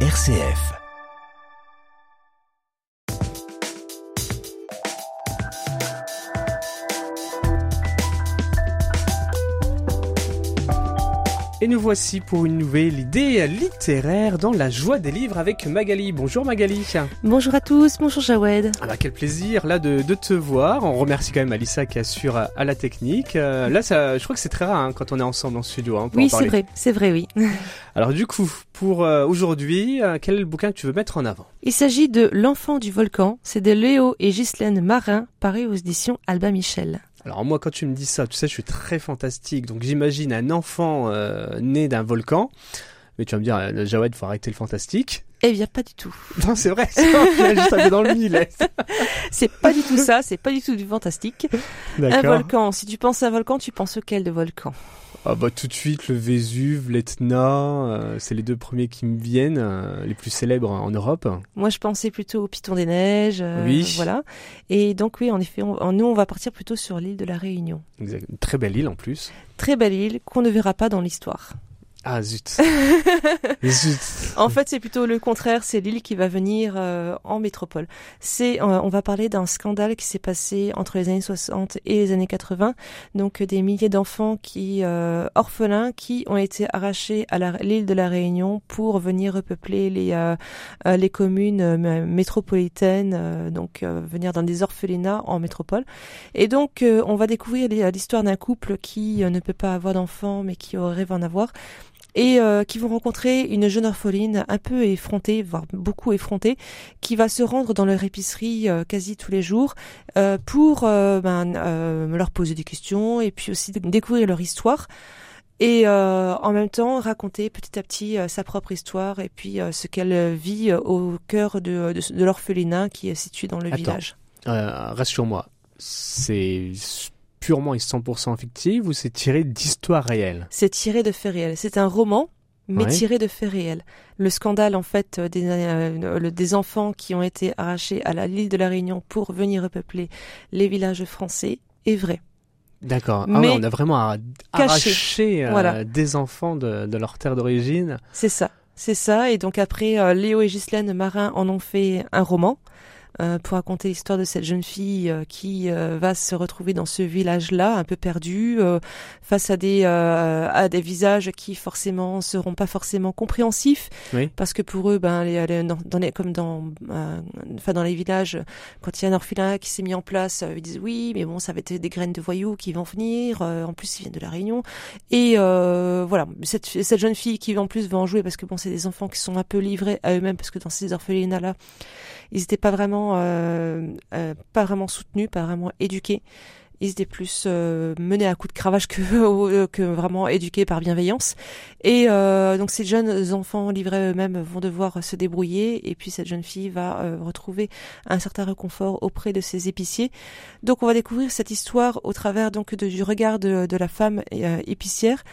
RCF. Et nous voici pour une nouvelle idée littéraire dans la joie des livres avec Magali. Bonjour Magali. Bonjour à tous, bonjour Jawed. Ah bah quel plaisir là de, de, te voir. On remercie quand même Alissa qui assure à, la technique. Euh, là, ça, je crois que c'est très rare hein, quand on est ensemble en studio. Hein, pour oui, c'est vrai, c'est vrai, oui. Alors du coup, pour euh, aujourd'hui, euh, quel est le bouquin que tu veux mettre en avant? Il s'agit de L'enfant du volcan. C'est de Léo et Ghislaine Marin, paru aux éditions Albin Michel. Alors moi, quand tu me dis ça, tu sais, je suis très fantastique. Donc j'imagine un enfant euh, né d'un volcan. Mais tu vas me dire, euh, Jawed, faut arrêter le fantastique. Eh bien, pas du tout. Non, c'est vrai, c'est juste un peu dans le mille. c'est pas du tout ça, c'est pas du tout du fantastique. Un volcan, si tu penses à un volcan, tu penses auquel de volcan? Ah bah tout de suite le Vésuve, l'Etna, euh, c'est les deux premiers qui me viennent, euh, les plus célèbres en Europe. Moi je pensais plutôt au Piton des Neiges, euh, oui. voilà. Et donc oui, en effet, nous on va partir plutôt sur l'île de la Réunion. Exact. très belle île en plus. Très belle île qu'on ne verra pas dans l'histoire. Ah zut. En fait, c'est plutôt le contraire. C'est l'île qui va venir euh, en métropole. C'est, euh, on va parler d'un scandale qui s'est passé entre les années 60 et les années 80. Donc des milliers d'enfants qui euh, orphelins qui ont été arrachés à l'île de la Réunion pour venir repeupler les les communes métropolitaines. donc venir dans des orphelinats en métropole. Et donc on va découvrir l'histoire d'un couple qui ne peut pas avoir d'enfants mais qui rêve en avoir et euh, qui vont rencontrer une jeune orpheline un peu effrontée, voire beaucoup effrontée, qui va se rendre dans leur épicerie euh, quasi tous les jours euh, pour ben, leur poser des questions et puis aussi découvrir leur histoire et en même temps raconter petit à petit sa propre histoire et puis ce qu'elle vit au cœur de, de, l'orphelinat qui est situé dans le village. Rassure-moi, c'est purement et 100% fictive ou c'est tiré d'histoires réelles? C'est tiré de faits réels. C'est un roman, mais tiré de faits réels. Le scandale, en fait, euh, des, euh, des enfants qui ont été arrachés à l'île de la Réunion pour venir repeupler les villages français est vrai. D'accord. Ah on a vraiment arraché euh, des enfants de, leur terre d'origine. C'est ça. C'est ça. Et donc après, Léo et Ghislaine Marin en ont fait un roman. Euh, pour raconter l'histoire de cette jeune fille euh, qui euh, va se retrouver dans ce village-là, un peu perdu, face à des à des visages qui forcément seront pas forcément compréhensifs, parce que pour eux, ben, les, dans, dans les, comme dans enfin dans les villages, quand il y a un orphelinat qui s'est mis en place, ils disent oui, mais bon, ça va être des graines de voyous qui vont venir. en plus, ils viennent de la Réunion, et voilà, cette cette jeune fille qui en plus va en jouer parce que bon, c'est des enfants qui sont un peu livrés à eux-mêmes parce que dans ces orphelinats là ils n'étaient pas vraiment, euh, euh, pas vraiment soutenus, pas vraiment éduqués. Ils étaient plus euh, menés à coups de cravache que, vraiment éduqués par bienveillance. Et donc ces jeunes enfants livrés eux-mêmes vont devoir se débrouiller. Et puis cette jeune fille va retrouver un certain réconfort auprès de ses épiciers. Donc on va découvrir cette histoire au travers donc du regard de la femme épicière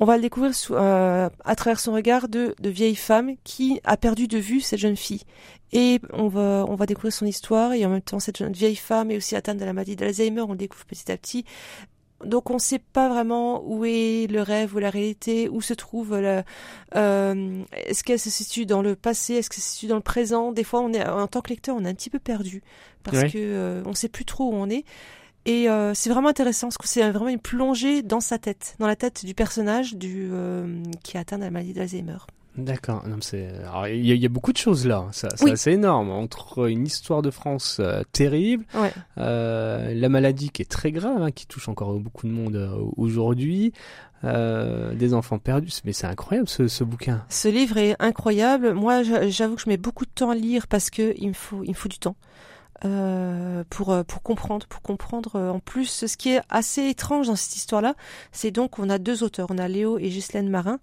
on va le découvrir euh, à travers son regard de, de, vieille femme qui a perdu de vue cette jeune fille. Et on va, on va découvrir son histoire et en même temps cette jeune vieille femme est aussi atteinte de la maladie d'Alzheimer, on le découvre petit à petit. Donc on ne sait pas vraiment où est le rêve ou la réalité, où se trouve le, euh, est-ce qu'elle se situe dans le passé, est-ce qu'elle se situe dans le présent? Des fois, on est en tant que lecteur, on est un petit peu perdu parce que euh, on sait plus trop où on est. Et euh, c'est vraiment intéressant parce que c'est vraiment une plongée dans sa tête, dans la tête du personnage du, euh, qui a atteint la maladie d'Alzheimer. D'accord. Il y, a beaucoup de choses là. C'est assez énorme. Entre une histoire de France euh, terrible, la maladie qui est très grave, hein, qui touche encore beaucoup de monde aujourd'hui, des enfants perdus. Mais c'est incroyable ce, ce, bouquin. Ce livre est incroyable. Moi, j'avoue que je mets beaucoup de temps à lire parce que il me faut, il me faut du temps. Euh, pour euh, pour comprendre pour comprendre euh, en plus ce qui est assez étrange dans cette histoire-là, c'est donc on a deux auteurs, on a Léo et Ghislaine Marin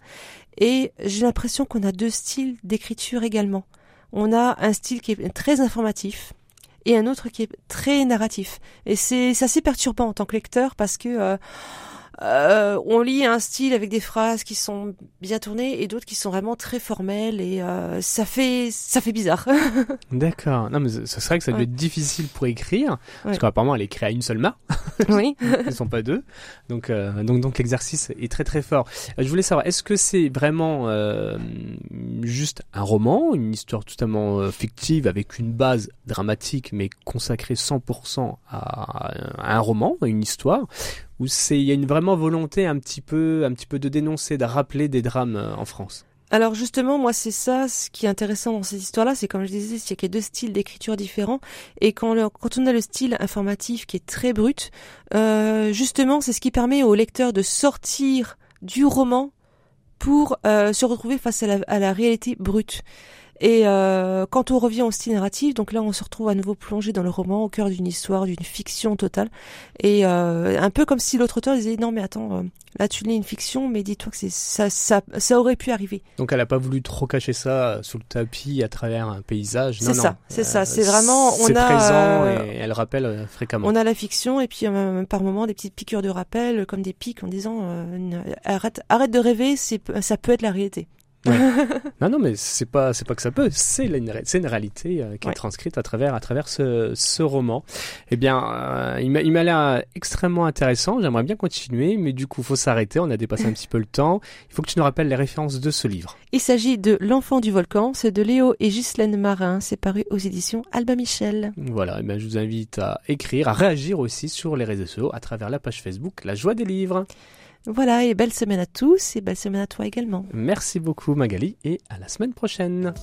et j'ai l'impression qu'on a deux styles d'écriture également. On a un style qui est très informatif et un autre qui est très narratif et c'est assez perturbant en tant que lecteur parce que euh, on lit un style avec des phrases qui sont bien tournées et d'autres qui sont vraiment très formelles et euh, ça fait ça fait bizarre. D'accord. Non mais ce serait que ça doit être difficile pour écrire parce qu'apparemment elle écrit à une seule main. Oui. Ils sont pas deux. Donc euh, donc donc l'exercice est très très fort. Je voulais savoir est-ce que c'est vraiment juste un roman, une histoire totalement euh, fictive avec une base dramatique mais consacrée 100% à, un roman, à une histoire, où c'est il y a une vraiment volonté un petit peu un petit peu de dénoncer, de rappeler des drames euh, en France. Alors justement, moi c'est ça, ce qui est intéressant dans cette histoire-là, c'est comme je disais, c'est qu'il y a deux styles d'écriture différents, et quand, quand on a le style informatif qui est très brut, euh, justement c'est ce qui permet au lecteur de sortir du roman pour euh, se retrouver face à la, à la réalité brute. Et euh, quand on revient au style narratif, donc là on se retrouve à nouveau plongé dans le roman, au cœur d'une histoire, d'une fiction totale. Et euh, un peu comme si l'autre auteur disait non mais attends, euh, là tu lis une fiction, mais dis-toi que c'est ça, ça, ça aurait pu arriver. Donc elle a pas voulu trop cacher ça sous le tapis à travers un paysage. C'est ça, c'est ça, c'est vraiment on a présent et elle rappelle fréquemment. On a la fiction et puis par moment des petites piqûres de rappel comme des pics en disant arrête, arrête de rêver, ça peut être la réalité. non, non, mais c'est pas, c'est pas que ça peut. C'est une, réalité euh, qui est transcrite à travers, à travers ce, ce roman. Eh bien, euh, il m'a, l'air extrêmement intéressant. J'aimerais bien continuer, mais du coup, faut s'arrêter. On a dépassé un petit peu le temps. Il faut que tu nous rappelles les références de ce livre. Il s'agit de L'enfant du volcan. C'est de Léo et Ghislaine Marin. C'est paru aux éditions Alba Michel. Voilà. Eh bien, je vous invite à écrire, à réagir aussi sur les réseaux sociaux à travers la page Facebook La Joie des Livres. Voilà, et belle semaine à tous et belle semaine à toi également. Merci beaucoup Magali et à la semaine prochaine.